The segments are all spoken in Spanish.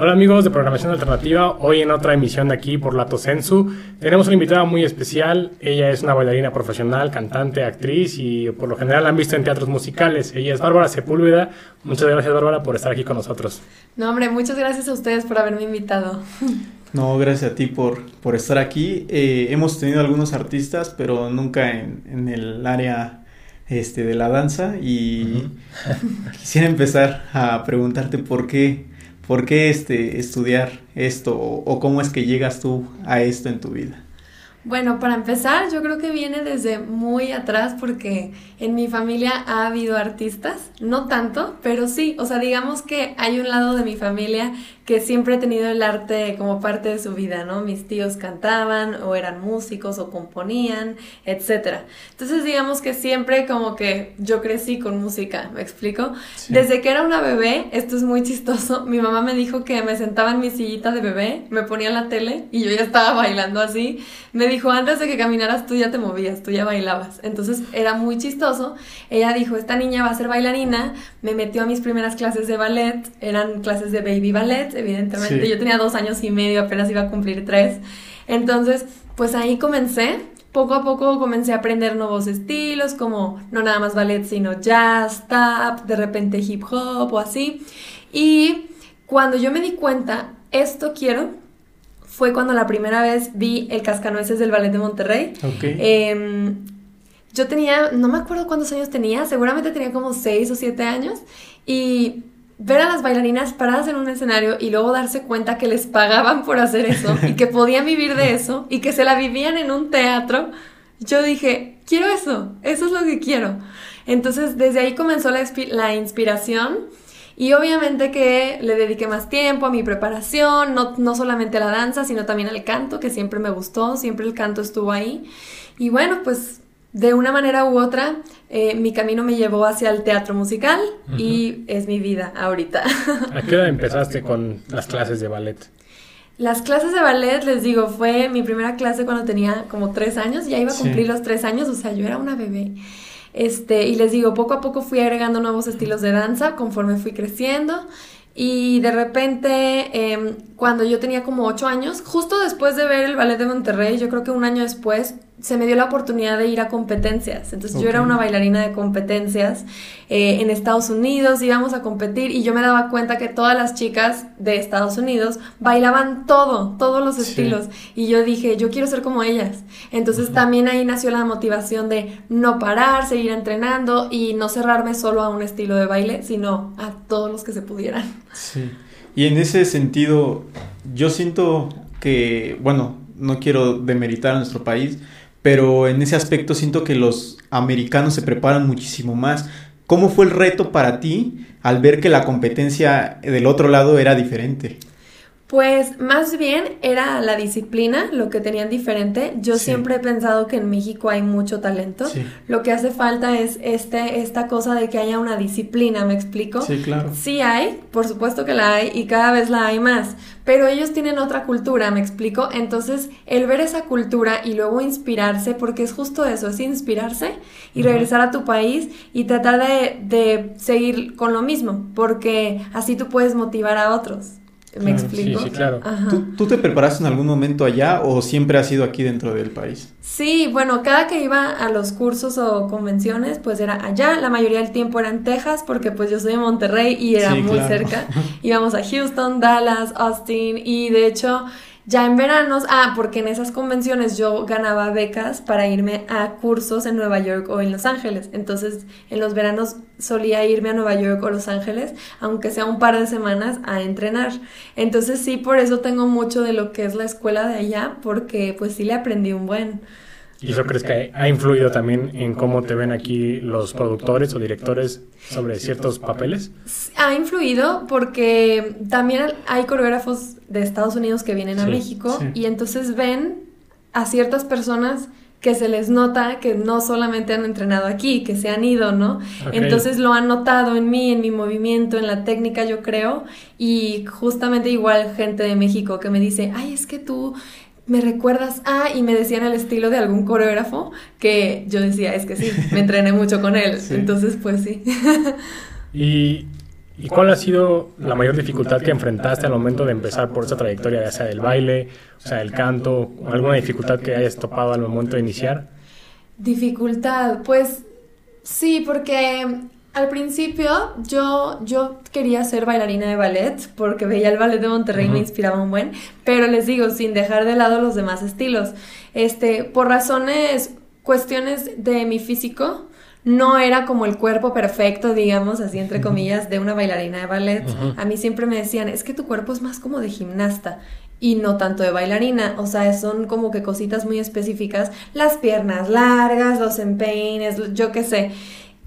Hola amigos de Programación Alternativa, hoy en otra emisión de aquí por Lato Sensu tenemos una invitada muy especial, ella es una bailarina profesional, cantante, actriz y por lo general la han visto en teatros musicales, ella es Bárbara Sepúlveda, muchas gracias Bárbara por estar aquí con nosotros. No hombre, muchas gracias a ustedes por haberme invitado. No, gracias a ti por, por estar aquí. Eh, hemos tenido algunos artistas, pero nunca en, en el área este, de la danza y quisiera empezar a preguntarte por qué, por qué este, estudiar esto o, o cómo es que llegas tú a esto en tu vida. Bueno, para empezar, yo creo que viene desde muy atrás porque en mi familia ha habido artistas, no tanto, pero sí, o sea, digamos que hay un lado de mi familia que siempre ha tenido el arte como parte de su vida, ¿no? Mis tíos cantaban o eran músicos o componían, etc. Entonces, digamos que siempre como que yo crecí con música, ¿me explico? Sí. Desde que era una bebé, esto es muy chistoso, mi mamá me dijo que me sentaba en mi sillita de bebé, me ponía la tele y yo ya estaba bailando así. Me dijo, antes de que caminaras tú ya te movías, tú ya bailabas. Entonces era muy chistoso. Ella dijo, esta niña va a ser bailarina, me metió a mis primeras clases de ballet, eran clases de baby ballet, evidentemente. Sí. Yo tenía dos años y medio, apenas iba a cumplir tres. Entonces, pues ahí comencé. Poco a poco comencé a aprender nuevos estilos, como no nada más ballet, sino jazz, tap, de repente hip hop o así. Y cuando yo me di cuenta, esto quiero, fue cuando la primera vez vi el Cascanueces del Ballet de Monterrey. Okay. Eh, yo tenía, no me acuerdo cuántos años tenía, seguramente tenía como 6 o 7 años. Y ver a las bailarinas paradas en un escenario y luego darse cuenta que les pagaban por hacer eso y que podían vivir de eso y que se la vivían en un teatro, yo dije, quiero eso, eso es lo que quiero. Entonces desde ahí comenzó la, la inspiración y obviamente que le dediqué más tiempo a mi preparación, no, no solamente a la danza, sino también al canto, que siempre me gustó, siempre el canto estuvo ahí. Y bueno, pues de una manera u otra, eh, mi camino me llevó hacia el teatro musical uh -huh. y es mi vida ahorita. ¿A qué hora empezaste con las clases de ballet? Las clases de ballet, les digo, fue mi primera clase cuando tenía como tres años, ya iba a cumplir sí. los tres años, o sea, yo era una bebé. Este, y les digo, poco a poco fui agregando nuevos estilos de danza conforme fui creciendo. Y de repente, eh, cuando yo tenía como ocho años, justo después de ver el ballet de Monterrey, yo creo que un año después, se me dio la oportunidad de ir a competencias. Entonces okay. yo era una bailarina de competencias eh, en Estados Unidos, íbamos a competir y yo me daba cuenta que todas las chicas de Estados Unidos bailaban todo, todos los estilos. Y yo dije, yo quiero ser como ellas. Entonces uh -huh. también ahí nació la motivación de no parar, seguir entrenando y no cerrarme solo a un estilo de baile, sino a todos los que se pudieran. Sí. Y en ese sentido, yo siento que, bueno, no quiero demeritar a nuestro país, pero en ese aspecto siento que los americanos se preparan muchísimo más. ¿Cómo fue el reto para ti al ver que la competencia del otro lado era diferente? Pues más bien era la disciplina lo que tenían diferente. Yo sí. siempre he pensado que en México hay mucho talento. Sí. Lo que hace falta es este, esta cosa de que haya una disciplina, ¿me explico? Sí, claro. Sí hay, por supuesto que la hay y cada vez la hay más, pero ellos tienen otra cultura, ¿me explico? Entonces, el ver esa cultura y luego inspirarse, porque es justo eso, es inspirarse y regresar a tu país y tratar de, de seguir con lo mismo, porque así tú puedes motivar a otros. ¿Me claro, explico? Sí, sí, claro. ¿Tú, ¿Tú, te preparaste en algún momento allá o siempre has sido aquí dentro del país? Sí, bueno, cada que iba a los cursos o convenciones, pues era allá. La mayoría del tiempo era en Texas, porque pues yo soy de Monterrey y era sí, muy claro. cerca. Íbamos a Houston, Dallas, Austin y de hecho ya en veranos, ah, porque en esas convenciones yo ganaba becas para irme a cursos en Nueva York o en Los Ángeles. Entonces, en los veranos solía irme a Nueva York o Los Ángeles, aunque sea un par de semanas, a entrenar. Entonces, sí, por eso tengo mucho de lo que es la escuela de allá, porque pues sí le aprendí un buen. ¿Y eso crees que ha influido también en cómo te ven aquí los productores o directores sobre ciertos papeles? Ha influido porque también hay coreógrafos de Estados Unidos que vienen a sí, México sí. y entonces ven a ciertas personas que se les nota que no solamente han entrenado aquí, que se han ido, ¿no? Okay. Entonces lo han notado en mí, en mi movimiento, en la técnica, yo creo, y justamente igual gente de México que me dice, ay, es que tú me recuerdas ah, y me decían el estilo de algún coreógrafo que yo decía, es que sí, me entrené mucho con él. Sí. Entonces, pues sí. y ¿Y cuál ha sido la mayor dificultad que enfrentaste al momento de empezar por esa trayectoria, ya sea del baile, o sea, del canto, alguna dificultad que hayas topado al momento de iniciar? Dificultad, pues sí, porque al principio yo, yo quería ser bailarina de ballet porque veía el ballet de Monterrey y me inspiraba un buen, pero les digo, sin dejar de lado los demás estilos. Este, por razones, cuestiones de mi físico, no era como el cuerpo perfecto, digamos, así entre comillas, de una bailarina de ballet. A mí siempre me decían, es que tu cuerpo es más como de gimnasta y no tanto de bailarina, o sea, son como que cositas muy específicas, las piernas largas, los empeines, yo qué sé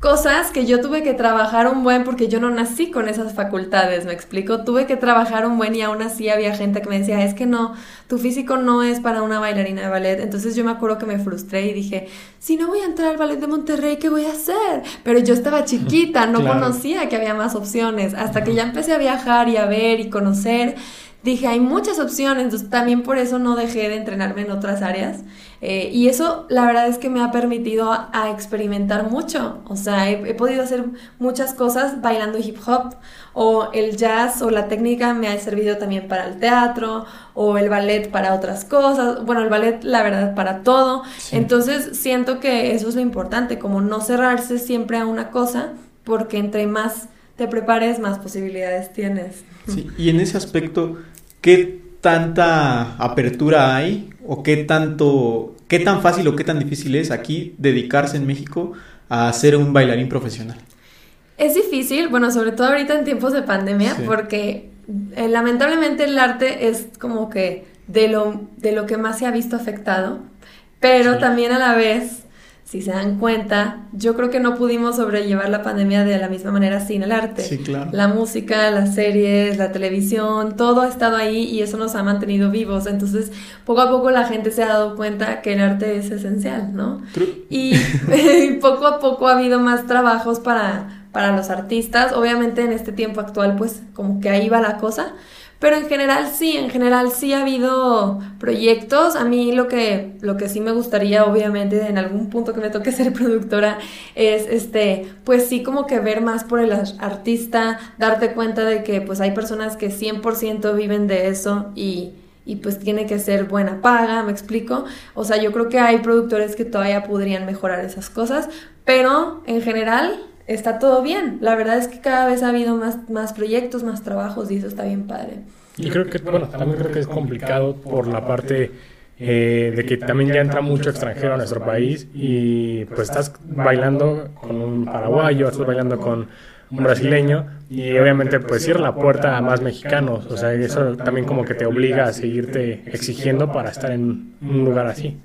cosas que yo tuve que trabajar un buen porque yo no nací con esas facultades, me explico, tuve que trabajar un buen y aún así había gente que me decía, es que no, tu físico no es para una bailarina de ballet, entonces yo me acuerdo que me frustré y dije, si no voy a entrar al ballet de Monterrey, ¿qué voy a hacer? Pero yo estaba chiquita, no conocía que había más opciones, hasta que ya empecé a viajar y a ver y conocer dije, hay muchas opciones, entonces también por eso no dejé de entrenarme en otras áreas. Eh, y eso la verdad es que me ha permitido a, experimentar mucho. O sea, he, podido hacer muchas cosas bailando hip hop o el jazz o la técnica me ha servido también para el teatro o el ballet para otras cosas. Bueno, el ballet la verdad para todo. Entonces siento que eso es lo importante, como no cerrarse siempre a una cosa porque entre más te prepares, más posibilidades tienes. Sí, y en ese aspecto, ¿qué tanta apertura hay o qué tanto, qué tan fácil o qué tan difícil es aquí dedicarse en México a ser un bailarín profesional? Es difícil, bueno, sobre todo ahorita en tiempos de pandemia, porque eh, lamentablemente el arte es como que de lo, de lo que más se ha visto afectado, pero también a la vez si se dan cuenta, yo creo que no pudimos sobrellevar la pandemia de la misma manera sin el arte. Sí, claro. La música, las series, la televisión, todo ha estado ahí y eso nos ha mantenido vivos. Entonces, poco a poco la gente se ha dado cuenta que el arte es esencial, ¿no? Y poco a poco ha habido más trabajos para, para los artistas. Obviamente en este tiempo actual, pues como que ahí va la cosa pero en general sí, en general sí ha habido proyectos. A mí lo que, lo que sí me gustaría, obviamente, en algún punto que me toque ser productora, es este, pues sí como que ver más por el artista, darte cuenta de que pues hay personas que 100% viven de eso y, y pues tiene que ser buena paga, me explico. O sea, yo creo que hay productores que todavía podrían mejorar esas cosas, pero en general está todo bien. La verdad es que cada vez ha habido más, más proyectos, más trabajos y eso está bien padre. Y creo que, bueno, también creo que es complicado por la parte eh, de que también ya entra mucho extranjero a nuestro país y pues estás bailando con un paraguayo, estás bailando con un brasileño y obviamente pues cierra la puerta a más mexicanos, o sea, eso también como que te obliga a seguirte exigiendo para estar en un lugar así.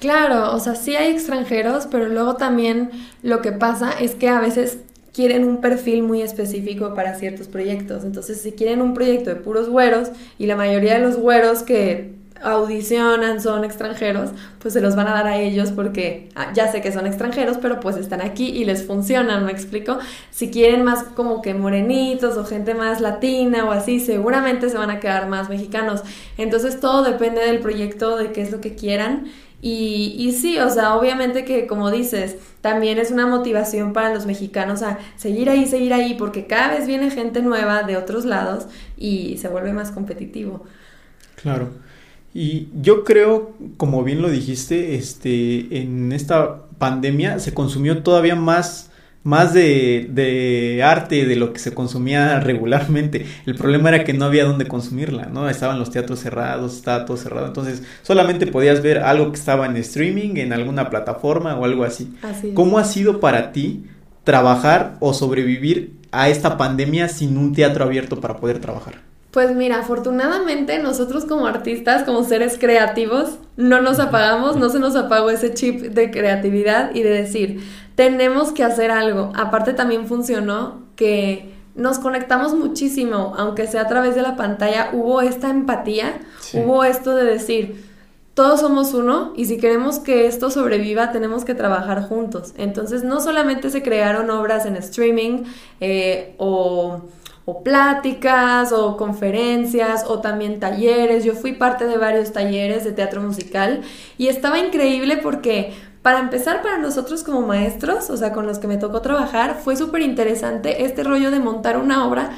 Claro, o sea, sí hay extranjeros, pero luego también lo que pasa es que a veces quieren un perfil muy específico para ciertos proyectos. Entonces, si quieren un proyecto de puros güeros y la mayoría de los güeros que audicionan son extranjeros, pues se los van a dar a ellos porque ah, ya sé que son extranjeros, pero pues están aquí y les funcionan, ¿me explico? Si quieren más como que morenitos o gente más latina o así, seguramente se van a quedar más mexicanos. Entonces todo depende del proyecto, de qué es lo que quieran y, sí, o sea, obviamente que como dices, también es una motivación para los mexicanos a seguir ahí, seguir ahí, porque cada vez viene gente nueva de otros lados y se vuelve más competitivo. Claro. Y yo creo, como bien lo dijiste, este, en esta pandemia se consumió todavía más más de, de, arte de lo que se consumía regularmente. El problema era que no había dónde consumirla, ¿no? Estaban los teatros cerrados, estaba todo cerrado. Entonces, solamente podías ver algo que estaba en streaming, en alguna plataforma o algo así. así ¿Cómo ha sido para ti trabajar o sobrevivir a esta pandemia sin un teatro abierto para poder trabajar? Pues mira, afortunadamente nosotros como artistas, como seres creativos, no nos apagamos, no se nos apagó ese chip de creatividad y de decir, tenemos que hacer algo. Aparte también funcionó que nos conectamos muchísimo, aunque sea a través de la pantalla, hubo esta empatía, hubo esto de decir, todos somos uno y si queremos que esto sobreviva tenemos que trabajar juntos. Entonces no solamente se crearon obras en streaming eh, o o pláticas o conferencias o también talleres. Yo fui parte de varios talleres de teatro musical y estaba increíble porque para empezar, para nosotros como maestros, o sea, con los que me tocó trabajar, fue súper interesante este rollo de montar una obra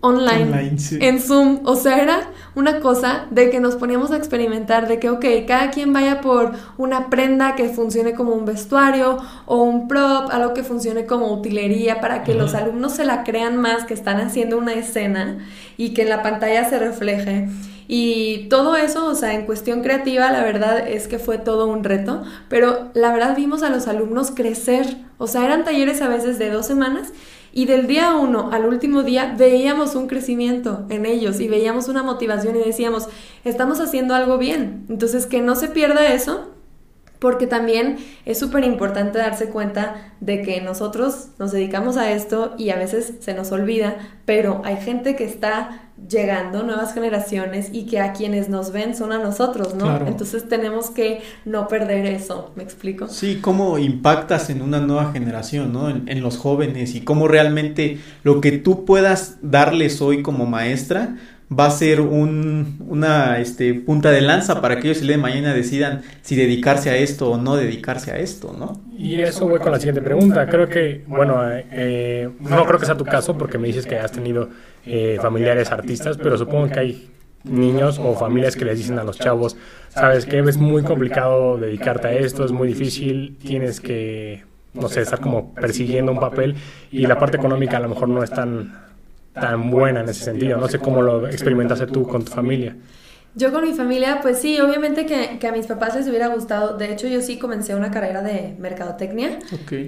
online, en Zoom. O sea, era una cosa de que nos poníamos a experimentar, de que, ok, cada quien vaya por una prenda que funcione como un vestuario o un prop, algo que funcione como utilería para que los alumnos se la crean más, que están haciendo una escena y que en la pantalla se refleje. Y todo eso, o sea, en cuestión creativa, la verdad es que fue todo un reto, pero la verdad vimos a los alumnos crecer, o sea, eran talleres a veces de dos semanas y del día uno al último día veíamos un crecimiento en ellos y veíamos una motivación y decíamos, estamos haciendo algo bien. Entonces, que no se pierda eso, porque también es súper importante darse cuenta de que nosotros nos dedicamos a esto y a veces se nos olvida, pero hay gente que está llegando, nuevas generaciones, y que a quienes nos ven son a nosotros, ¿no? Entonces tenemos que no perder eso, ¿me explico? Sí, cómo impactas en una nueva generación, ¿no? En, los jóvenes y cómo realmente lo que tú puedas darles hoy como maestra va a ser un, una este, punta de lanza para que ellos el día de mañana decidan si dedicarse a esto o no dedicarse a esto, ¿no? Y eso voy con la siguiente pregunta. Creo que, bueno, eh, no creo que sea tu caso porque me dices que has tenido eh, familiares artistas, pero supongo que hay niños o familias que les dicen a los chavos, sabes que es muy complicado dedicarte a esto, es muy difícil, tienes que, no sé, estar como persiguiendo un papel y la parte económica a lo mejor no es tan tan buena en ese sentido. No sé cómo lo experimentaste tú con tu familia. Yo con mi familia, pues sí, obviamente que, que, a mis papás les hubiera gustado. De hecho, yo sí comencé una carrera de mercadotecnia.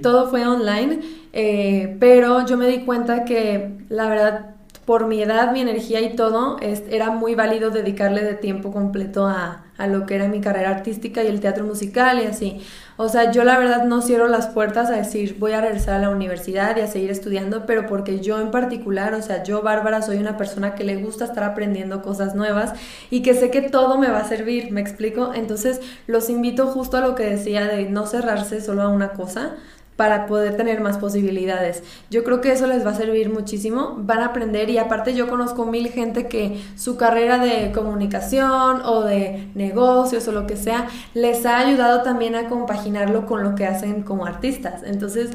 Todo fue online, eh, pero yo me di cuenta que la verdad, por mi edad, mi energía y todo, era muy válido dedicarle de tiempo completo a, a lo que era mi carrera artística y el teatro musical y así. O sea, yo la verdad no cierro las puertas a decir voy a regresar a la universidad y a seguir estudiando, pero porque yo en particular, o sea, yo Bárbara soy una persona que le gusta estar aprendiendo cosas nuevas y que sé que todo me va a servir, ¿me explico? Entonces los invito justo a lo que decía de no cerrarse solo a una cosa, para poder tener más posibilidades. Yo creo que eso les va a servir muchísimo, van a aprender y aparte yo conozco mil gente que su carrera de comunicación o de negocios o lo que sea les ha ayudado también a compaginarlo con lo que hacen como artistas. Entonces,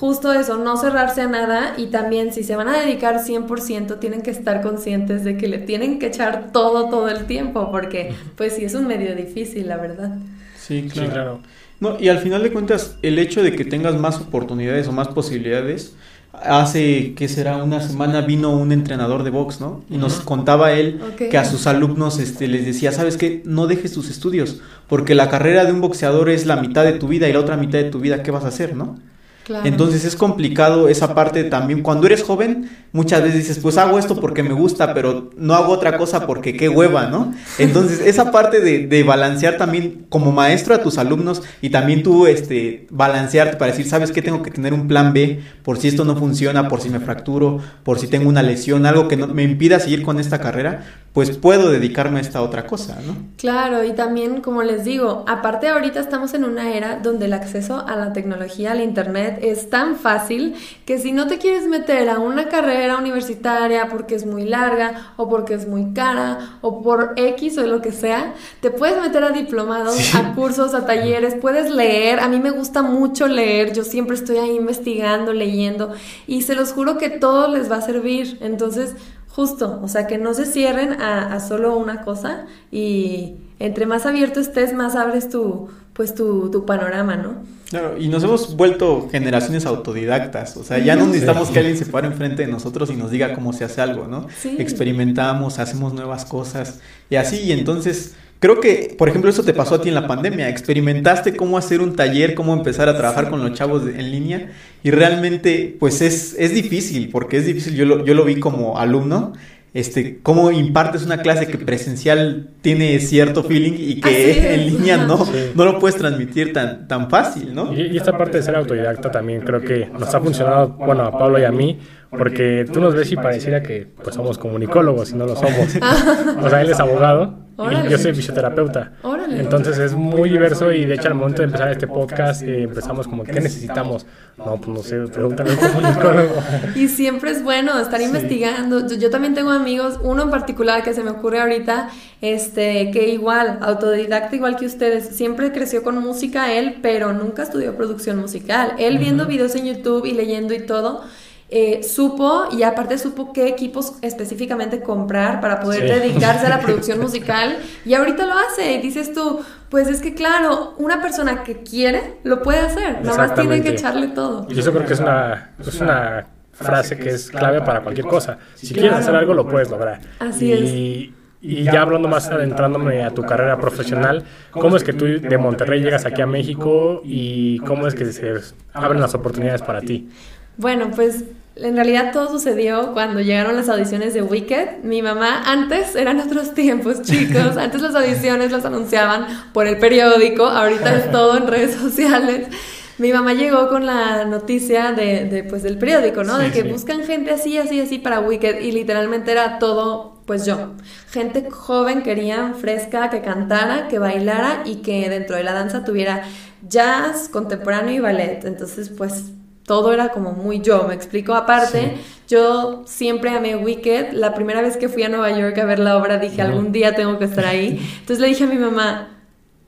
justo eso, no cerrarse a nada y también si se van a dedicar 100% tienen que estar conscientes de que le tienen que echar todo todo el tiempo porque pues sí es un medio difícil, la verdad. Sí, claro. No, y al final de cuentas, el hecho de que tengas más oportunidades o más posibilidades, hace que será una semana vino un entrenador de box, ¿no? Y nos contaba él que a sus alumnos este, les decía, ¿sabes qué? No dejes tus estudios, porque la carrera de un boxeador es la mitad de tu vida y la otra mitad de tu vida, ¿qué vas a hacer, no? Entonces es complicado esa parte también. Cuando eres joven, muchas veces dices, pues hago esto porque me gusta, pero no hago otra cosa porque qué hueva, ¿no? Entonces esa parte de, de balancear también como maestro a tus alumnos y también tú este, balancearte para decir, ¿sabes qué? Tengo que tener un plan B por si esto no funciona, por si me fracturo, por si tengo una lesión, algo que no, me impida seguir con esta carrera pues puedo dedicarme a esta otra cosa, ¿no? Claro, y también, como les digo, aparte ahorita estamos en una era donde el acceso a la tecnología, al Internet, es tan fácil que si no te quieres meter a una carrera universitaria porque es muy larga o porque es muy cara o por X o lo que sea, te puedes meter a diplomados, a cursos, a talleres, puedes leer. A mí me gusta mucho leer, yo siempre estoy ahí investigando, leyendo y se los juro que todo les va a servir. Entonces, Justo, o sea, que no se cierren a, solo una cosa y entre más abierto estés, más abres tu, pues tu, tu panorama, ¿no? Claro, y nos hemos vuelto generaciones autodidactas, o sea, ya no necesitamos que alguien se pare enfrente de nosotros y nos diga cómo se hace algo, ¿no? Experimentamos, hacemos nuevas cosas y así, y entonces Creo que, por ejemplo, eso te pasó a ti en la pandemia. Experimentaste cómo hacer un taller, cómo empezar a trabajar con los chavos en línea y realmente, pues es, es difícil, porque es difícil. Yo lo, yo lo vi como alumno este, cómo impartes una clase que presencial tiene cierto feeling y que en línea no, no lo puedes transmitir tan, tan fácil, ¿no? Y, esta parte de ser autodidacta también creo que nos ha funcionado, bueno, a Pablo y a mí, porque tú nos ves y pareciera que pues somos comunicólogos y no lo somos. o sea, él es abogado y yo soy fisioterapeuta. Entonces es muy diverso y de hecho al momento de empezar este podcast eh, empezamos como, ¿qué necesitamos? No, pues no sé, pregúntale a Y siempre es bueno estar investigando. Yo, yo, también tengo amigos, uno en particular que se me ocurre ahorita, este, que igual, autodidacta igual que ustedes, siempre creció con música él, pero nunca estudió producción musical. Él viendo videos en YouTube y leyendo y todo, eh, supo y aparte supo qué equipos específicamente comprar para poder dedicarse a la producción musical y ahorita lo hace y dices tú, pues es que claro, una persona que quiere lo puede hacer, nomás tiene que echarle todo. Y eso creo que es una, es una frase que es clave para cualquier cosa. Si quieres hacer algo, lo puedes lograr. Así es. Y ya hablando más adentrándome a tu carrera profesional, ¿cómo es que tú de Monterrey llegas aquí a México y cómo es que se abren las oportunidades para ti? Bueno, pues en realidad todo sucedió cuando llegaron las audiciones de Wicked. Mi mamá, antes eran otros tiempos, chicos. Antes las audiciones las anunciaban por el periódico, ahorita es todo en redes sociales. Mi mamá llegó con la noticia de, de pues, del periódico, ¿no? de que buscan gente así, así, así para Wicked y literalmente era todo, pues yo. Gente joven, querían fresca, que cantara, que bailara y que dentro de la danza tuviera jazz, contemporáneo y ballet. Entonces, pues todo era como muy yo, me explico. Aparte, yo siempre amé Wicked. La primera vez que fui a Nueva York a ver la obra dije, algún día tengo que estar ahí. Entonces le dije a mi mamá,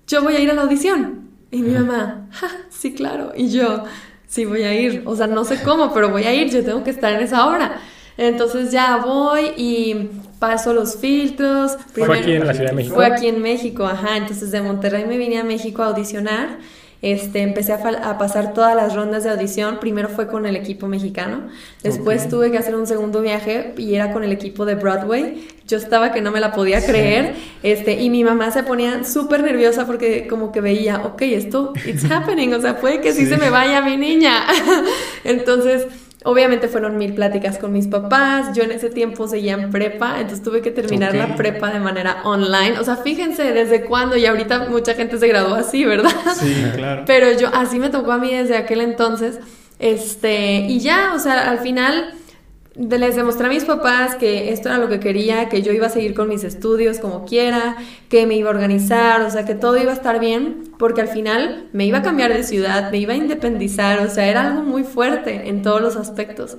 yo voy a ir a la audición. Y mi mamá, sí, claro. Y yo, sí, voy a ir. O sea, no sé cómo, pero voy a ir, yo tengo que estar en esa obra. Entonces ya voy y paso los filtros. ¿Fue aquí en la Ciudad de México? Fue aquí en México, ajá. Entonces de Monterrey me vine a México a audicionar. Este, empecé a, pasar todas las rondas de audición. Primero fue con el equipo mexicano, después tuve que hacer un segundo viaje y era con el equipo de Broadway. Yo estaba que no me la podía creer, este, y mi mamá se ponía súper nerviosa porque como que veía, ok, esto, it's happening, o sea, puede que sí se me vaya mi niña. Entonces, Obviamente fueron mil pláticas con mis papás, yo en ese tiempo seguía en prepa, entonces tuve que terminar la prepa de manera online. O sea, fíjense desde cuándo y ahorita mucha gente se graduó así, ¿verdad? Sí, claro. Pero yo, así me tocó a mí desde aquel entonces. Este, y ya, o sea, al final les demostré a mis papás que esto era lo que quería, que yo iba a seguir con mis estudios como quiera, que me iba a organizar, o sea, que todo iba a estar bien, porque al final me iba a cambiar de ciudad, me iba a independizar, o sea, era algo muy fuerte en todos los aspectos.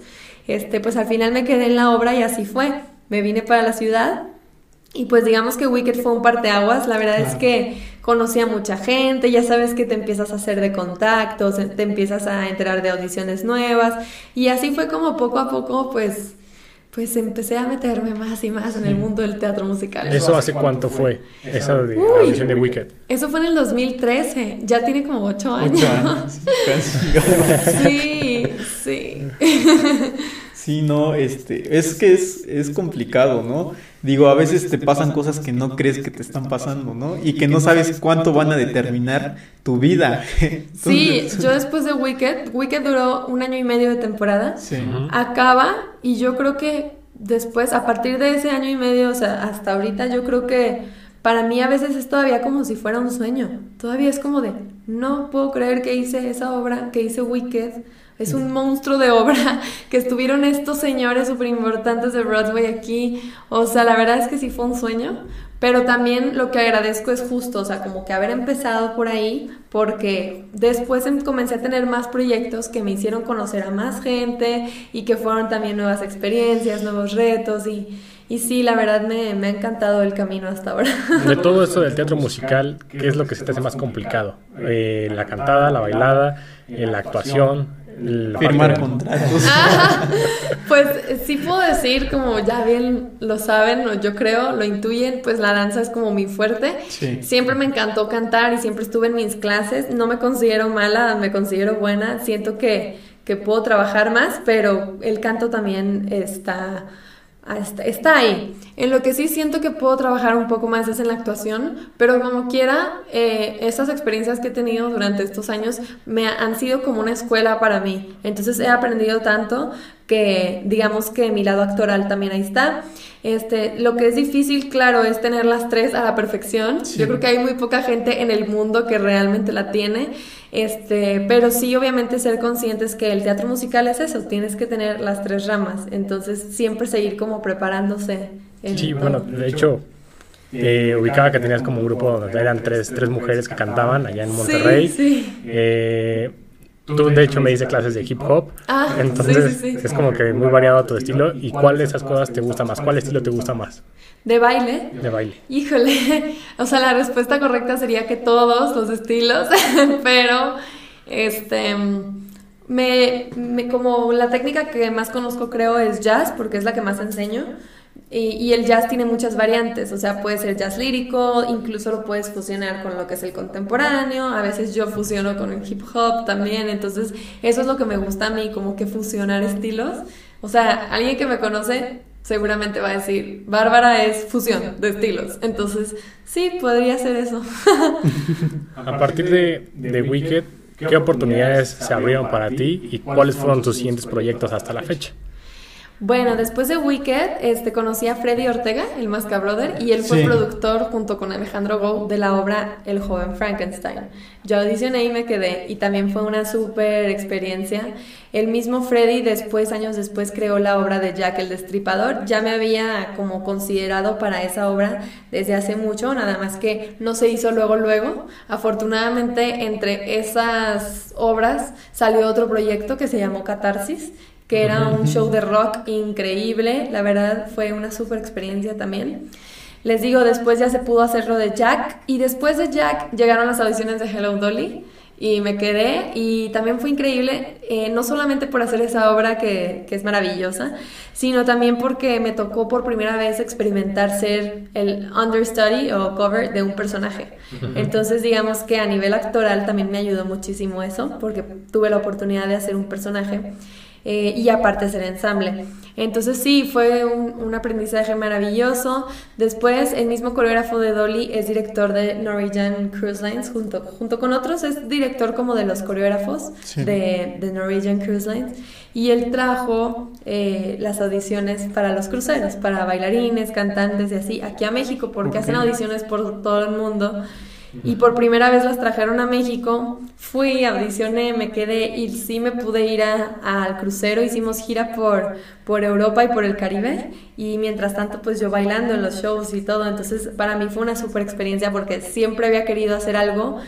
Este, pues al final me quedé en la obra y así fue. Me vine para la ciudad y pues digamos que Wicked fue un parteaguas, la verdad es que conocí a mucha gente, ya sabes que te empiezas a hacer de contactos, te empiezas a enterar de audiciones nuevas y así fue como poco a poco pues pues empecé a meterme más y más en el mundo del teatro musical. ¿Eso hace cuánto fue? Esa audición de Wicked. Eso fue en el 2013, ya tiene como ocho años. sí, sí. Sí, no, este, es que es, es complicado, ¿no? Digo, a veces te pasan cosas que no crees que te están pasando, ¿no? Y que no sabes cuánto van a determinar tu vida. Sí, yo después de Wicked, Wicked duró un año y medio de temporada, sí. acaba y yo creo que después, a partir de ese año y medio, o sea, hasta ahorita, yo creo que para mí a veces es todavía como si fuera un sueño. Todavía es como de, no puedo creer que hice esa obra, que hice Wicked es un monstruo de obra que estuvieron estos señores súper importantes de Broadway aquí. O sea, la verdad es que sí fue un sueño. Pero también lo que agradezco es justo, o sea, como que haber empezado por ahí, porque después em, comencé a tener más proyectos que me hicieron conocer a más gente y que fueron también nuevas experiencias, nuevos retos y, y sí, la verdad me, me, ha encantado el camino hasta ahora. De todo eso del teatro musical, ¿qué es lo que se te hace más complicado? Eh, la cantada, la bailada, eh, la actuación, firmar contratos. pues sí puedo decir, como ya bien lo saben, o yo creo, lo intuyen, pues la danza es como mi fuerte. Siempre me encantó cantar y siempre estuve en mis clases. No me considero mala, me considero buena. Siento que, que puedo trabajar más, pero el canto también está Está, ahí. En lo que sí siento que puedo trabajar un poco más es en la actuación, pero como quiera, eh, esas experiencias que he tenido durante estos años me han sido como una escuela para mí. Entonces he aprendido tanto que digamos que mi lado actoral también ahí está. Este, lo que es difícil, claro, es tener las tres a la perfección. Yo creo que hay muy poca gente en el mundo que realmente la tiene. Este, pero sí, obviamente, ser conscientes que el teatro musical es eso, tienes que tener las tres ramas. Entonces, siempre seguir como preparándose. sí, bueno, de hecho, eh, ubicaba que tenías como un grupo donde eran tres, tres mujeres que cantaban allá en Monterrey. Sí, sí. Eh, tú, de hecho, me dices clases de hip hop. Ah, entonces, sí, sí, sí. es como que muy variado tu estilo. ¿Y cuál de esas cosas te gusta más? ¿Cuál estilo te gusta más ¿De baile? de baile? Híjole, o sea, la respuesta correcta sería que todos los estilos, pero este me, me- como la técnica que más conozco creo es jazz porque es la que más enseño y, y el jazz tiene muchas variantes, o sea, puede ser jazz lírico, incluso lo puedes fusionar con lo que es el contemporáneo, a veces yo fusiono con el hip hop también, entonces eso es lo que me gusta a mí, como que fusionar estilos, o sea, alguien que me conoce seguramente va a decir, Bárbara es fusión de estilos, entonces sí, podría ser eso. A partir de, de Wicked, ¿qué oportunidades se abrieron para ti y cuáles fueron tus siguientes proyectos hasta la fecha? Bueno, después de Wicked, este, conocí a Freddy Ortega, el Masca Brother, y él fue Sí. productor junto con Alejandro Go de la obra El joven Frankenstein. Yo audicioné y me quedé, y también fue una súper experiencia. El mismo Freddy después, años después, creó la obra de Jack el Destripador. Ya me había como considerado para esa obra desde hace mucho, nada más que no se hizo luego, luego. Afortunadamente, entre esas obras salió otro proyecto que se llamó Catarsis, que era un show de rock increíble, la verdad fue una super experiencia también. Les digo, después ya se pudo hacer lo de Jack y después de Jack llegaron las audiciones de Hello Dolly y me quedé y también fue increíble, eh, no solamente por hacer esa obra que, que es maravillosa, sino también porque me tocó por primera vez experimentar ser el understudy o cover de un personaje. Entonces digamos que a nivel actoral también me ayudó muchísimo eso porque tuve la oportunidad de hacer un personaje eh, y aparte hacer ensamble. Entonces sí, fue un, un aprendizaje maravilloso. Después, el mismo coreógrafo de Dolly es director de Norwegian Cruise Lines, junto, junto con otros es director como de los coreógrafos Sí. de, de Norwegian Cruise Lines. Y él trajo eh, las audiciones para los cruceros, para bailarines, cantantes y así, aquí a México, porque hacen audiciones por todo el mundo. Y por primera vez las trajeron a México. Fui, audicioné, me quedé y sí me pude ir a- al crucero. Hicimos gira por, por Europa y por el Caribe. Y mientras tanto, pues yo bailando en los shows y todo. Entonces, para mí fue una super experiencia porque siempre había querido hacer algo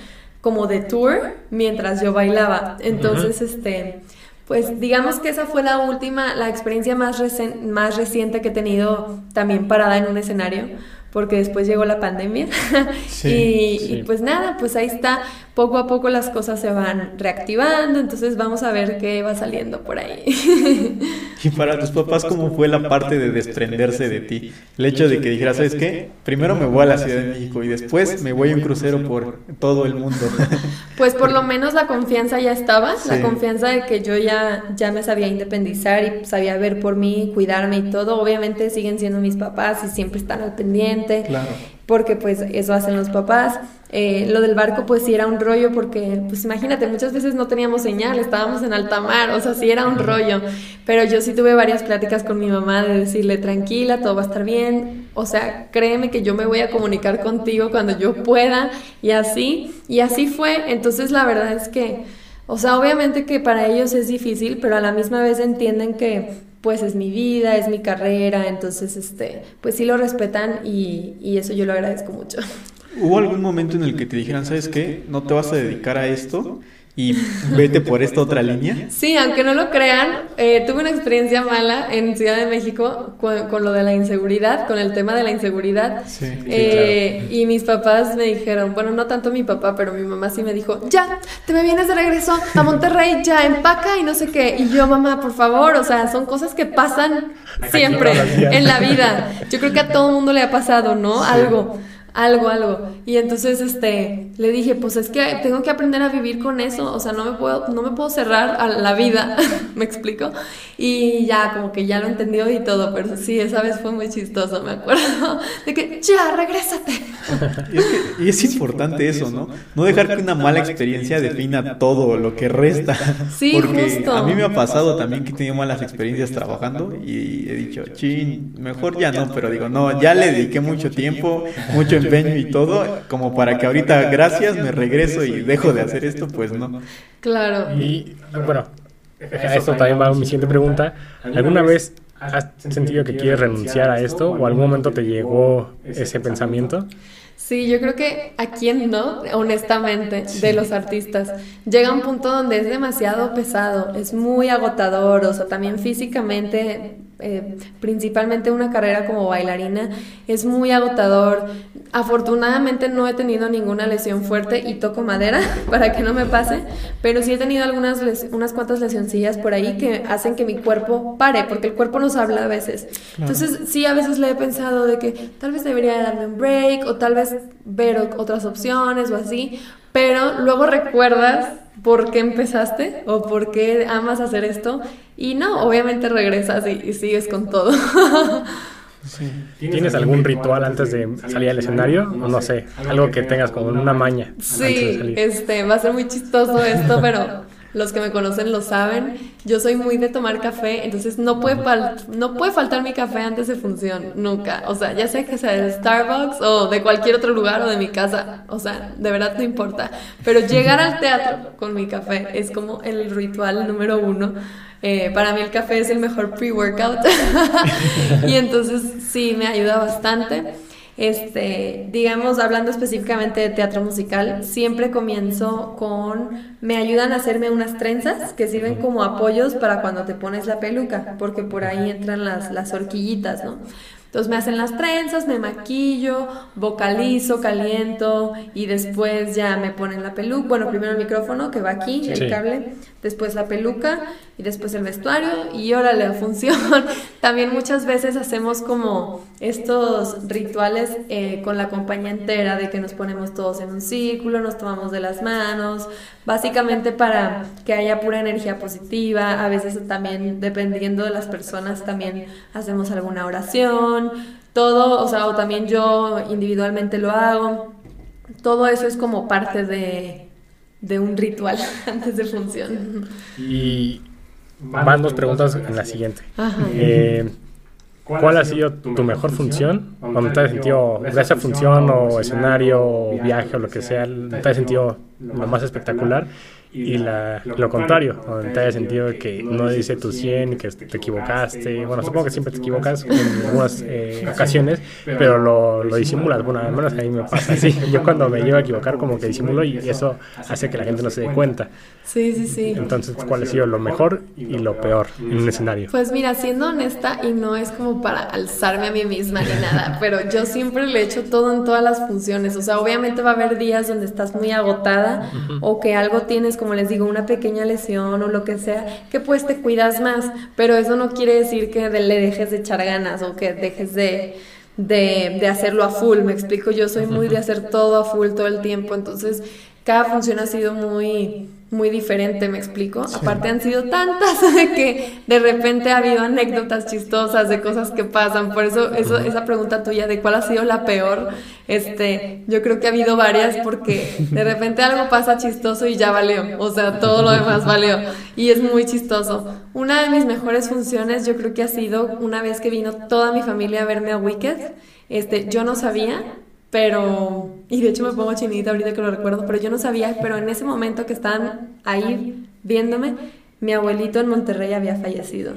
como de tour mientras yo bailaba. Entonces, este. Pues digamos que esa fue la última, la experiencia más, recen- más reciente que he tenido también parada en un escenario, porque después llegó la pandemia Sí, y, sí. y pues nada, pues ahí está, poco a poco las cosas se van reactivando, entonces vamos a ver qué va saliendo por ahí. Y para tus papás, ¿cómo fue la parte de desprenderse de ti? El hecho de que dijeras, ¿sabes qué? Primero me voy a la Ciudad de México y después me voy a un crucero por todo el mundo. Pues por lo menos la confianza ya estaba, la confianza de que yo ya, ya me sabía independizar y sabía ver por mí, cuidarme y todo. Obviamente siguen siendo mis papás y siempre están al pendiente. Claro. porque pues eso hacen los papás. Eh, lo del barco pues sí era un rollo porque pues imagínate, muchas veces no teníamos señal, estábamos en alta mar, o sea, sí era un rollo, pero yo sí tuve varias pláticas con mi mamá de decirle tranquila, todo va a estar bien, o sea, créeme que yo me voy a comunicar contigo cuando yo pueda y así, y así fue, entonces la verdad es que, o sea, obviamente que para ellos es difícil, pero a la misma vez entienden que pues es mi vida, es mi carrera, entonces este, pues sí lo respetan y, y eso yo lo agradezco mucho. ¿Hubo algún momento en el que te dijeran, ¿sabes qué? No te vas a dedicar a esto y vete por esta otra línea? Sí, aunque no lo crean, eh, tuve una experiencia mala en Ciudad de México con, con lo de la inseguridad, con el tema de la inseguridad. Sí. Eh, Y mis papás me dijeron, bueno, no tanto mi papá, pero mi mamá sí me dijo, ya, te me vienes de regreso a Monterrey, ya, empaca y no sé qué. Y yo, mamá, por favor, o sea, son cosas que pasan siempre en la vida. Yo creo que a todo mundo le ha pasado, ¿no? Algo. Algo, algo. Y entonces, este, le dije, pues es que tengo que aprender a vivir con eso, o sea, no me puedo, no me puedo cerrar a la vida, ¿me explico? Y ya, como que ya lo entendió y todo, pero sí, esa vez fue muy chistoso, me acuerdo, de que, ya, regrésate. Y es, que- y es importante eso, ¿no? No dejar que una mala experiencia defina todo lo que resta. Sí, Porque justo. a mí me ha pasado también que he tenido malas experiencias trabajando y he dicho, chin, mejor ya no, pero digo, no, ya le dediqué mucho tiempo, mucho empeño y todo, como para que ahorita, gracias, me regreso y dejo de hacer esto, pues no. Claro. Y bueno, a esto también va mi siguiente pregunta. ¿Alguna vez ¿Has sentido que quieres renunciar a esto o algún momento te llegó ese pensamiento? Sí, yo creo que a quién no, honestamente, de los artistas. Llega un punto donde es demasiado pesado, es muy agotador, o sea, también físicamente, eh, principalmente una carrera como bailarina, es muy agotador. Afortunadamente no he tenido ninguna lesión fuerte y toco madera para que no me pase, pero sí he tenido algunas unas cuantas lesioncillas por ahí que hacen que mi cuerpo pare, porque el cuerpo nos habla a veces. Entonces sí, a veces le he pensado de que tal vez debería darme un break o tal vez ver otras opciones o así, pero luego recuerdas por qué empezaste o por qué amas hacer esto y no, obviamente regresas y, sigues con todo. ¿Tienes algún ritual antes de salir al escenario? O no sé, algo que tengas como una maña. Sí, este, va a ser muy chistoso esto, pero los que me conocen lo saben. Yo soy muy de tomar café, entonces no puede, no puede faltar mi café antes de función, nunca. O sea, ya sea que sea de Starbucks o de cualquier otro lugar o de mi casa, o sea, de verdad no importa. Pero llegar al teatro con mi café es como el ritual número uno. Eh, para mí el café es el mejor pre-workout y entonces sí, me ayuda bastante. Este, digamos, hablando específicamente de teatro musical, siempre comienzo con, me ayudan a hacerme unas trenzas que sirven como apoyos para cuando te pones la peluca, porque por ahí entran las, las horquillitas, ¿no? Entonces me hacen las trenzas, me maquillo, vocalizo, caliento y después ya me ponen la peluca. Bueno, primero el micrófono que va aquí, el cable, después la peluca y después el vestuario y órale, función. También muchas veces hacemos como estos rituales eh, con la compañía entera de que nos ponemos todos en un círculo, nos tomamos de las manos, básicamente para que haya pura energía positiva. A veces también, dependiendo de las personas, también hacemos alguna oración, todo, o sea, o también yo individualmente lo hago. Todo eso es como parte de, de un ritual antes de función. Y van dos preguntas en la siguiente. Eh, ¿Cuál ha sido tu mejor función? ¿Cuando te has sentido, esa función o escenario o viaje o lo que sea, te has sentido lo más espectacular? y la, lo contrario, donde te haya sentido que no dice tu 100, que te equivocaste. Bueno, supongo que siempre te equivocas en algunas eh, ocasiones, pero lo, lo, disimulas. Bueno, al menos a mí me pasa así. Yo cuando me llevo a equivocar, como que disimulo y eso hace que la gente no se dé cuenta. Sí, sí, sí. Entonces, ¿cuál ha sido lo mejor y lo peor en un escenario? Pues mira, siendo honesta, y no es como para alzarme a mí misma ni nada, pero yo siempre le echo todo en todas las funciones. O sea, obviamente va a haber días donde estás muy agotada o que algo tienes como les digo, una pequeña lesión o lo que sea, que pues te cuidas más, pero eso no quiere decir que le dejes de echar ganas o que dejes de, de, de hacerlo a full, me explico, yo soy muy de hacer todo a full todo el tiempo, entonces cada función ha sido muy muy diferente, me explico. Aparte han sido tantas que de repente ha habido anécdotas chistosas de cosas que pasan. Por eso, eso esa pregunta tuya de cuál ha sido la peor, este, yo creo que ha habido varias porque de repente algo pasa chistoso y ya valió. O sea, todo lo demás valió. Y es muy chistoso. Una de mis mejores funciones yo creo que ha sido una vez que vino toda mi familia a verme a Wicked. Este, yo no sabía pero, y de hecho me pongo chinita ahorita que lo recuerdo, pero yo no sabía, pero en ese momento que estaban ahí viéndome, mi abuelito en Monterrey había fallecido.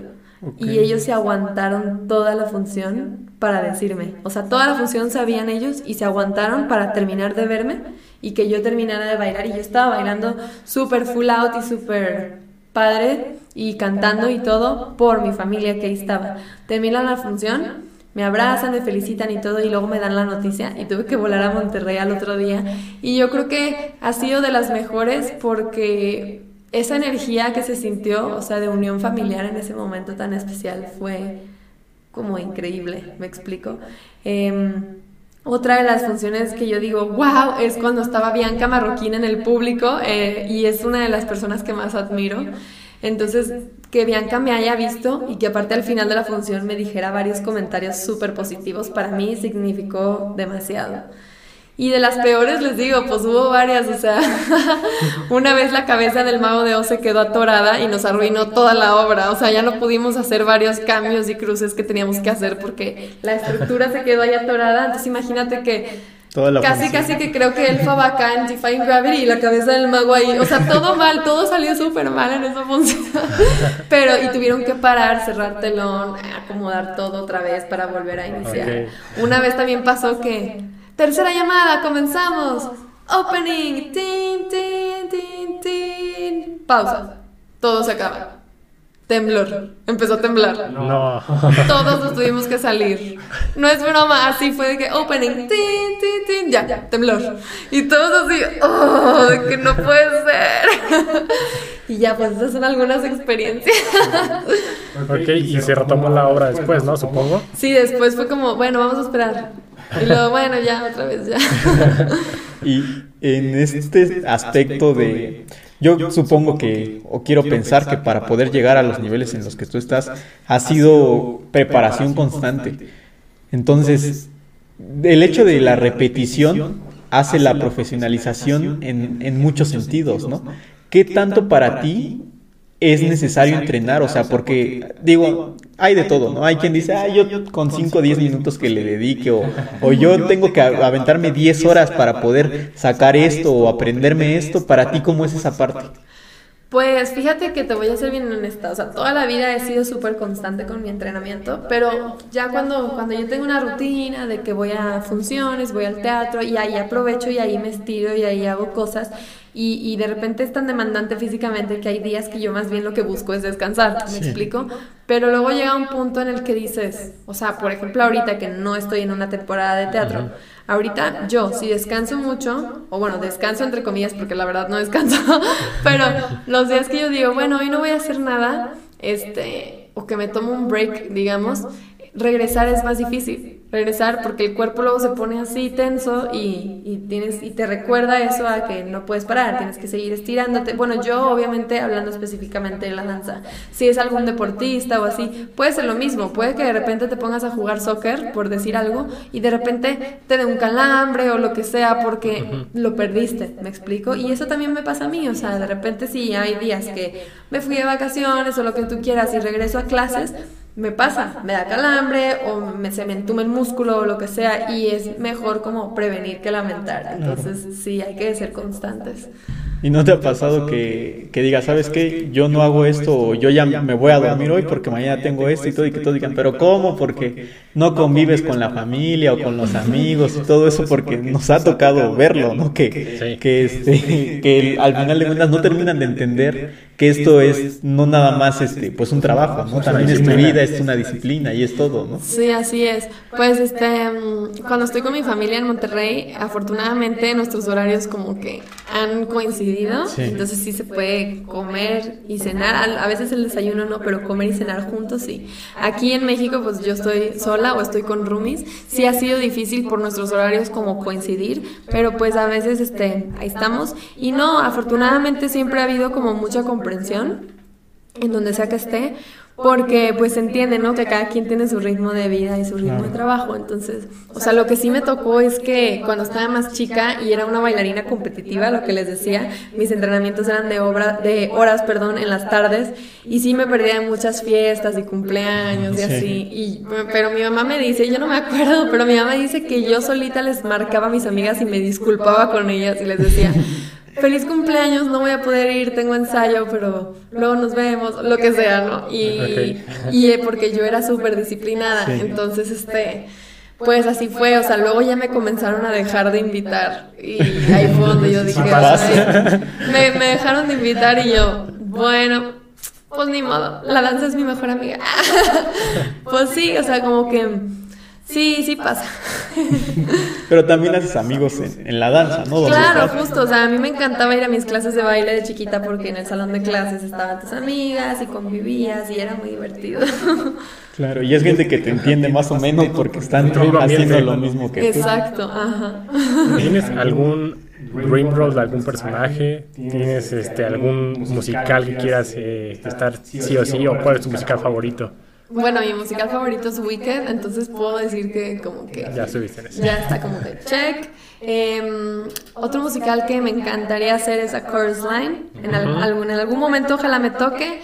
Y ellos se aguantaron toda la función para decirme. O sea, toda la función sabían ellos y se aguantaron para terminar de verme y que yo terminara de bailar. Y yo estaba bailando súper full out y súper padre y cantando y todo por mi familia que ahí estaba. Termina la función me abrazan, me felicitan y todo, y luego me dan la noticia y tuve que volar a Monterrey al otro día. Y yo creo que ha sido de las mejores porque esa energía que se sintió, o sea, de unión familiar en ese momento tan especial, fue como increíble, me explico. Em, otra de las funciones que yo digo, wow, es cuando estaba Bianca Marroquín en el público eh, y es una de las personas que más admiro. Entonces, que Bianca me haya visto y que aparte al final de la función me dijera varios comentarios súper positivos, para mí significó demasiado. Y de las peores les digo, pues hubo varias, o sea, una vez la cabeza del mago de Oz se quedó atorada y nos arruinó toda la obra, o sea, ya no pudimos hacer varios cambios y cruces que teníamos que hacer porque la estructura se quedó ahí atorada, entonces imagínate que Toda la Casi, función. casi que creo que él fue acá en Defying Gravity y la cabeza del mago ahí. O sea, todo mal, todo salió súper mal en esa función. Pero, y tuvieron que parar, cerrar telón, acomodar todo otra vez para volver a iniciar. Una vez también pasó que, tercera llamada, comenzamos. Opening, tin, tin, tin, tin. Pausa. Todo se acaba. Temblor. Empezó a temblar. No. Todos nos tuvimos que salir. No es broma, así fue de que opening, tin, tin, tin, ya, ya, temblor. Y todos así, oh, de que no puede ser. Y ya, pues esas son algunas experiencias. ok, y se retomó la obra después, ¿no? Supongo. Sí, después fue como, bueno, vamos a esperar. Y luego, bueno, ya, otra vez, ya. Y en este aspecto de, yo supongo que, o quiero pensar que para poder llegar a los niveles en los que tú estás, ha sido preparación constante. Entonces, el hecho de la repetición hace la profesionalización en, en muchos sentidos, ¿no? ¿Qué tanto para ti es necesario entrenar? O sea, porque, digo, hay de todo, ¿no? Hay quien dice, ah, yo con 5 o 10 minutos que le dedique, o, o yo tengo que aventarme 10 horas para poder sacar esto o aprenderme esto. Para ti, ¿cómo es esa parte? Pues fíjate que te voy a ser bien honesta, o sea, toda la vida he sido súper constante con mi entrenamiento, pero ya cuando, cuando yo tengo una rutina de que voy a funciones, voy al teatro y ahí aprovecho y ahí me estiro y ahí hago cosas y, y de repente es tan demandante físicamente que hay días que yo más bien lo que busco es descansar, ¿me explico? Pero luego llega un punto en el que dices, o sea, por ejemplo ahorita que no estoy en una temporada de teatro, ahorita yo si descanso mucho, o bueno, descanso entre comillas porque la verdad no descanso, pero los días que yo digo, bueno, hoy no voy a hacer nada, este, o que me tomo un break, digamos, regresar es más difícil. Regresar porque el cuerpo luego se pone así tenso y, y, tienes, y te recuerda eso a que no puedes parar, tienes que seguir estirándote. Bueno, yo obviamente hablando específicamente de la danza, si es algún deportista o así, puede ser lo mismo, puede que de repente te pongas a jugar soccer, por decir algo, y de repente te dé un calambre o lo que sea porque uh -huh. lo perdiste, ¿me explico? Y eso también me pasa a mí, o sea, de repente si hay días que me fui de vacaciones o lo que tú quieras y regreso a clases, me pasa, me da calambre o me, se me entume el músculo o lo que sea y es mejor como prevenir que lamentar. Entonces sí, hay que ser constantes. ¿Y no te ha pasado que, que digas, sabes qué, yo no hago esto o yo ya me voy a dormir hoy porque mañana tengo esto y todo y que todos digan, pero ¿cómo? Porque no convives con la familia o con los amigos y todo eso porque nos ha tocado verlo, ¿no? Que, que, este, que al final de cuentas no terminan de entender que esto es no nada más este pues un trabajo, ¿no? También es tu vida, es una disciplina y es todo, ¿no? Sí, así es. Pues este cuando estoy con mi familia en Monterrey, afortunadamente nuestros horarios como que han coincidido, sí. entonces sí se puede comer y cenar, a veces el desayuno no, pero comer y cenar juntos sí. Aquí en México pues yo estoy sola o estoy con roomies, sí ha sido difícil por nuestros horarios como coincidir, pero pues a veces este ahí estamos y no, afortunadamente siempre ha habido como mucha comprensión en donde sea que esté, porque pues entiende, ¿no? Que cada quien tiene su ritmo de vida y su ritmo de trabajo, entonces, o sea, lo que sí me tocó es que cuando estaba más chica y era una bailarina competitiva, lo que les decía, mis entrenamientos eran de obra, de horas, perdón, en las tardes, y sí me perdía en muchas fiestas y cumpleaños y así, y, pero mi mamá me dice, yo no me acuerdo, pero mi mamá dice que yo solita les marcaba a mis amigas y me disculpaba con ellas y les decía, feliz cumpleaños, no voy a poder ir, tengo ensayo, pero luego nos vemos, lo que sea, ¿no? Y, okay. y porque yo era súper disciplinada, sí. entonces, este, pues así fue, o sea, luego ya me comenzaron a dejar de invitar y ahí fue donde yo dije, me, me dejaron de invitar y yo, bueno, pues ni modo, la danza es mi mejor amiga. pues sí, o sea, como que... Sí, sí pasa. Pero también haces amigos en, en la danza, ¿no? Claro, estás? justo. O sea, a mí me encantaba ir a mis clases de baile de chiquita porque en el salón de clases estaban tus amigas y convivías y era muy divertido. Claro, y es gente que te entiende más o menos porque están haciendo lo mismo que tú. Exacto, ajá. ¿Tienes algún dream role de algún personaje? ¿Tienes este algún musical que quieras eh, estar sí o sí? ¿O cuál es tu musical favorito? Bueno, mi musical favorito es Wicked, entonces puedo decir que como que... Ya subiste en eso. Ya está como que check. Eh, otro musical que me encantaría hacer es A Chorus Line. En, al, algún, en algún momento ojalá me toque.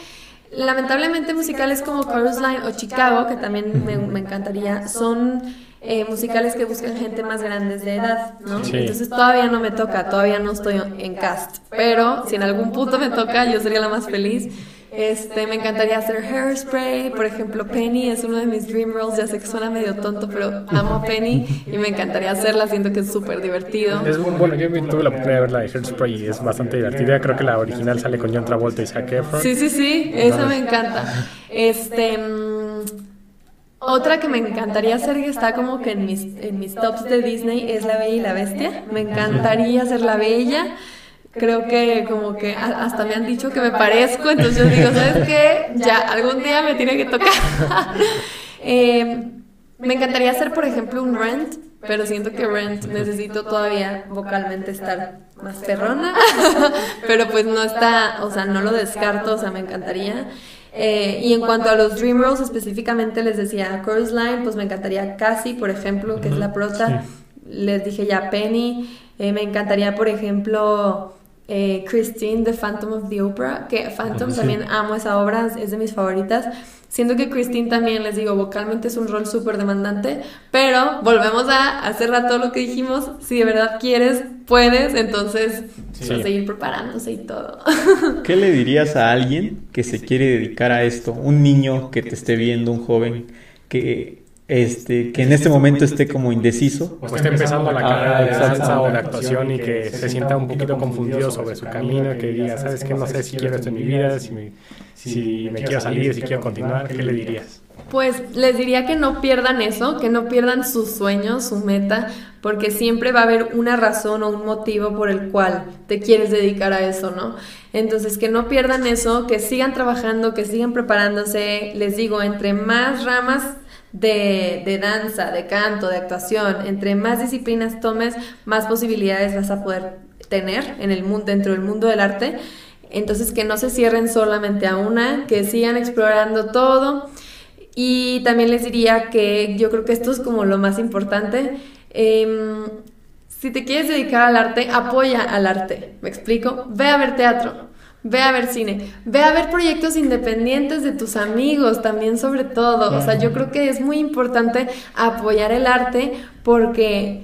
Lamentablemente musicales como Chorus Line o Chicago, que también me, me encantaría, son eh, musicales que buscan gente más grandes de edad, ¿no? Entonces todavía no me toca, todavía no estoy en cast, pero si en algún punto me toca, yo sería la más feliz. Este, me encantaría hacer Hairspray, por ejemplo, Penny es uno de mis dream roles, ya sé que suena medio tonto, pero amo a Penny y me encantaría hacerla, siento que es súper divertido. Es bueno, yo tuve la oportunidad de ver la de Hairspray y es bastante divertida, creo que la original sale con John Travolta y Zac Efron. Sí, sí, sí, esa me encanta. Este... Mm, otra que me encantaría hacer que está como que en mis, en mis tops de Disney es La Bella y la Bestia. Me encantaría hacer La Bella creo que como que hasta me han dicho que me parezco, entonces yo digo, ¿sabes qué? Ya, algún día me tiene que tocar. eh, me encantaría hacer, por ejemplo, un rent, pero siento que rent necesito todavía vocalmente estar más perrona, pero pues no está, o sea, no lo descarto, o sea, me encantaría. Eh, y en cuanto a los Dream Rolls específicamente les decía Chorus Line, pues me encantaría Cassie, por ejemplo, que es la prota. Les dije ya Penny. Eh, me encantaría, por ejemplo, eh, Christine, The Phantom of the Opera, que Phantom también amo esa obra, es de mis favoritas. Siento que Christine también, les digo, vocalmente es un rol súper demandante, pero volvemos a hacer todo lo que dijimos, si de verdad quieres, puedes, entonces seguir preparándose y todo. ¿Qué le dirías a alguien que se quiere dedicar a esto? Un niño que te esté viendo, un joven que este, que en este momento esté como indeciso. O esté empezando la carrera de danza o de actuación y que se sienta un poquito confundido sobre su camino, que diga, ¿sabes qué? No sé si quiero esto en mi vida, si me, si me quiero salir, si quiero continuar, ¿qué le dirías? Pues les diría que no pierdan eso, que no pierdan sus sueños, su meta, porque siempre va a haber una razón o un motivo por el cual te quieres dedicar a eso, ¿no? Entonces, que no pierdan eso, que sigan trabajando, que sigan preparándose. Les digo, entre más ramas de, danza, de canto, de actuación, entre más disciplinas tomes, más posibilidades vas a poder tener en el mundo, dentro del mundo del arte. Entonces que no se cierren solamente a una, que sigan explorando todo. Y también les diría que yo creo que esto es como lo más importante. Em, si te quieres dedicar al arte, apoya al arte. ¿Me explico? Ve a ver teatro Ve a ver cine, ve a ver proyectos independientes de tus amigos también sobre todo. O sea, yo creo que es muy importante apoyar el arte porque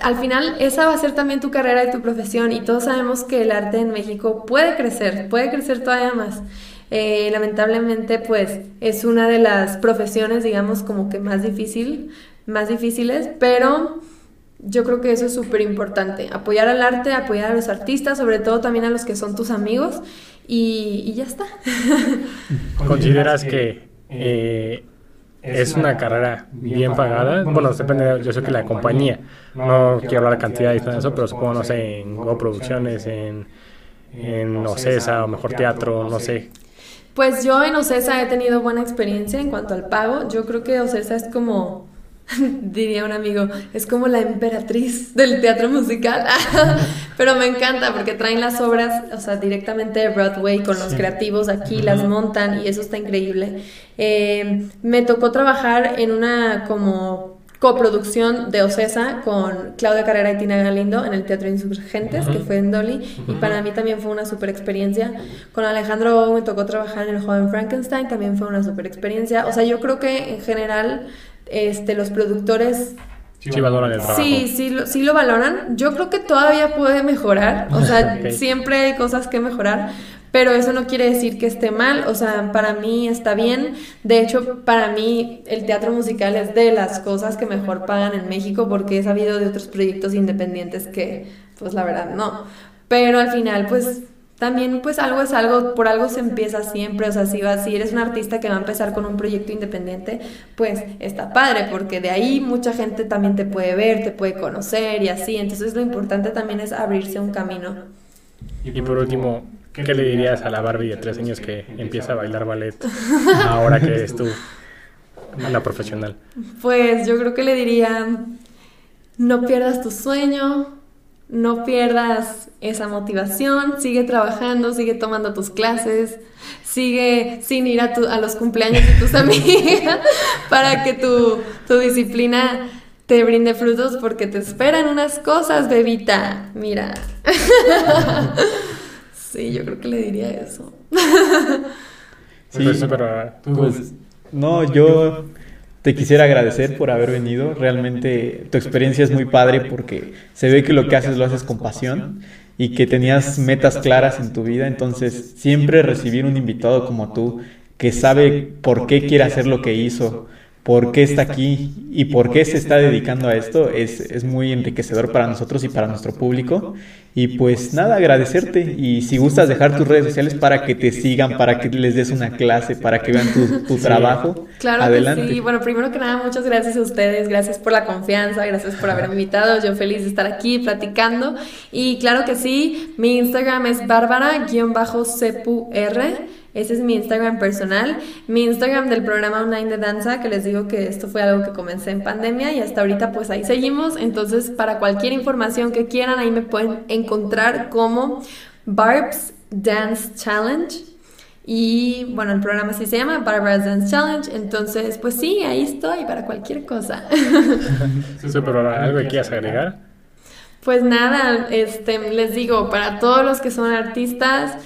al final esa va a ser también tu carrera y tu profesión y todos sabemos que el arte en México puede crecer, puede crecer todavía más. Eh, lamentablemente pues es una de las profesiones digamos como que más difícil, más difíciles, pero yo creo que eso es súper importante, apoyar al arte, apoyar a los artistas, sobre todo también a los que son tus amigos y, ya está. ¿Consideras que eh, es una carrera bien pagada? Bueno, depende, yo sé que la compañía, no quiero hablar de cantidad y todo eso, pero supongo, no sé, en Go Producciones, en, en Ocesa o Mejor Teatro, no sé. Pues yo en Ocesa he tenido buena experiencia en cuanto al pago. Yo creo que Ocesa es como diría un amigo, es como la emperatriz del teatro musical, pero me encanta porque traen las obras, o sea, directamente de Broadway con los creativos aquí, las montan y eso está increíble. Eh, me tocó trabajar en una como coproducción de Ocesa con Claudia Carrera y Tina Galindo en el Teatro Insurgentes, que fue en Dolly, y para mí también fue una super experiencia. Con Alejandro me tocó trabajar en El Joven Frankenstein, también fue una super experiencia. O sea, yo creo que en general este, los productores Sí, valoran el trabajo. Sí, sí lo, sí lo valoran. Yo creo que todavía puede mejorar. O sea, siempre hay cosas que mejorar. Pero eso no quiere decir que esté mal. O sea, para mí está bien. De hecho, para mí el teatro musical es de las cosas que mejor pagan en México porque he sabido de otros proyectos independientes que, pues la verdad, no. Pero al final, pues también pues algo es algo, por algo se empieza siempre, o sea, si, vas, si eres un artista que va a empezar con un proyecto independiente, pues está padre, porque de ahí mucha gente también te puede ver, te puede conocer y así, entonces lo importante también es abrirse un camino. Y por último, ¿qué, le dirías a la Barbie de tres años que empieza a bailar ballet ahora que es tú la profesional? Pues yo creo que le diría, no pierdas tu sueño, no pierdas esa motivación, sigue trabajando, sigue tomando tus clases, sigue sin ir a, a los cumpleaños de tus amigas para que tu, tu, disciplina te brinde frutos porque te esperan unas cosas, bebita. Mira. sí, yo creo que le diría eso. sí, pero, pues, no, yo te quisiera agradecer por haber venido. Realmente tu experiencia es muy padre porque se ve que lo que haces lo haces con pasión y que tenías metas claras en tu vida. Entonces, siempre recibir un invitado como tú que sabe por qué quiere hacer lo que hizo, por qué está aquí y por qué se está dedicando a esto es, es, muy enriquecedor para nosotros y para nuestro público. Y pues nada, agradecerte y si gustas dejar tus redes sociales para que te sigan, para que les des una clase, para que vean tu, tu trabajo. Claro adelante. que sí. Bueno, primero que nada, muchas gracias a ustedes, gracias por la confianza, gracias por haberme invitado. Yo feliz de estar aquí platicando. Y claro que sí, mi Instagram es bárbara-cpur. Ese es mi Instagram personal. Mi Instagram del programa online de danza, que les digo que esto fue algo que comencé en pandemia y hasta ahorita pues ahí seguimos. Entonces, para cualquier información que quieran, ahí me pueden encontrar como Barb's Dance Challenge. Y bueno, el programa así se llama Barbara's Dance Challenge. Entonces, pues sí, ahí estoy para cualquier cosa. Super, ¿algo que quieras agregar? Pues nada, este, les digo, para todos los que son artistas,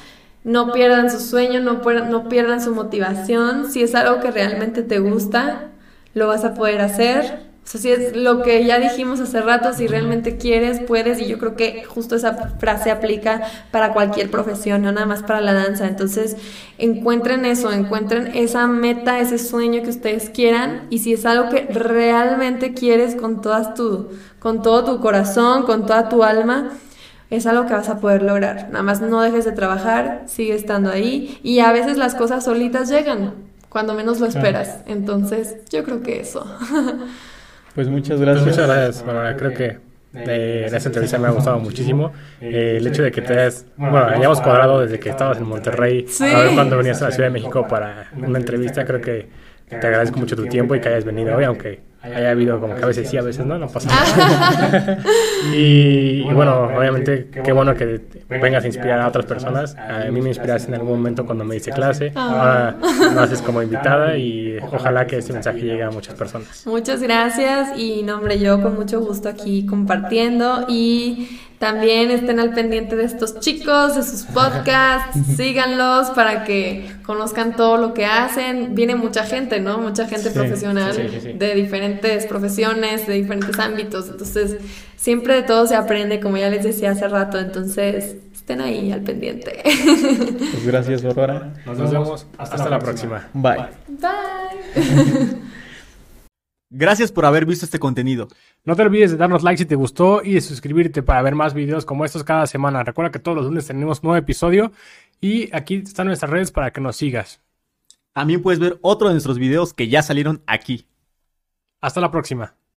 no pierdan su sueño, no, no pierdan su motivación. Si es algo que realmente te gusta, lo vas a poder hacer. O sea, si es lo que ya dijimos hace rato, si realmente quieres, puedes, y yo creo que justo esa frase aplica para cualquier profesión, no nada más para la danza. Entonces, encuentren eso, encuentren esa meta, ese sueño que ustedes quieran, y si es algo que realmente quieres con todas tu, con todo tu corazón, con toda tu alma, es algo que vas a poder lograr. Nada más no dejes de trabajar, sigue estando ahí y a veces las cosas solitas llegan cuando menos lo esperas. Entonces, yo creo que eso. Pues muchas gracias. Pues muchas gracias, Creo que eh, en esta entrevista me ha gustado muchísimo. Eh, el hecho de que te hayas, bueno, hayamos cuadrado desde que estabas en Monterrey, a ver cuando venías a la Ciudad de México para una entrevista, creo que te agradezco mucho tu tiempo y que hayas venido hoy, aunque haya habido como que a veces sí, a veces no, no pasa nada. y, bueno, obviamente qué bueno que vengas a inspirar a otras personas. A mí me inspiraste en algún momento cuando me hice clase, ahora lo haces como invitada y ojalá que este mensaje llegue a muchas personas. Muchas gracias y nombre yo con mucho gusto aquí compartiendo y también estén al pendiente de estos chicos, de sus podcasts, síganlos para que conozcan todo lo que hacen. Viene mucha gente, ¿no? Mucha gente profesional de diferentes profesiones, de diferentes ámbitos. Entonces, siempre de todo se aprende, como ya les decía hace rato. Entonces, estén ahí al pendiente. Pues gracias, Bárbara. Nos, vemos. Hasta, la próxima. Bye. Bye. Gracias por haber visto este contenido. No te olvides de darnos like si te gustó y de suscribirte para ver más videos como estos cada semana. Recuerda que todos los lunes tenemos nuevo episodio y aquí están nuestras redes para que nos sigas. También puedes ver otro de nuestros videos que ya salieron aquí. Hasta la próxima.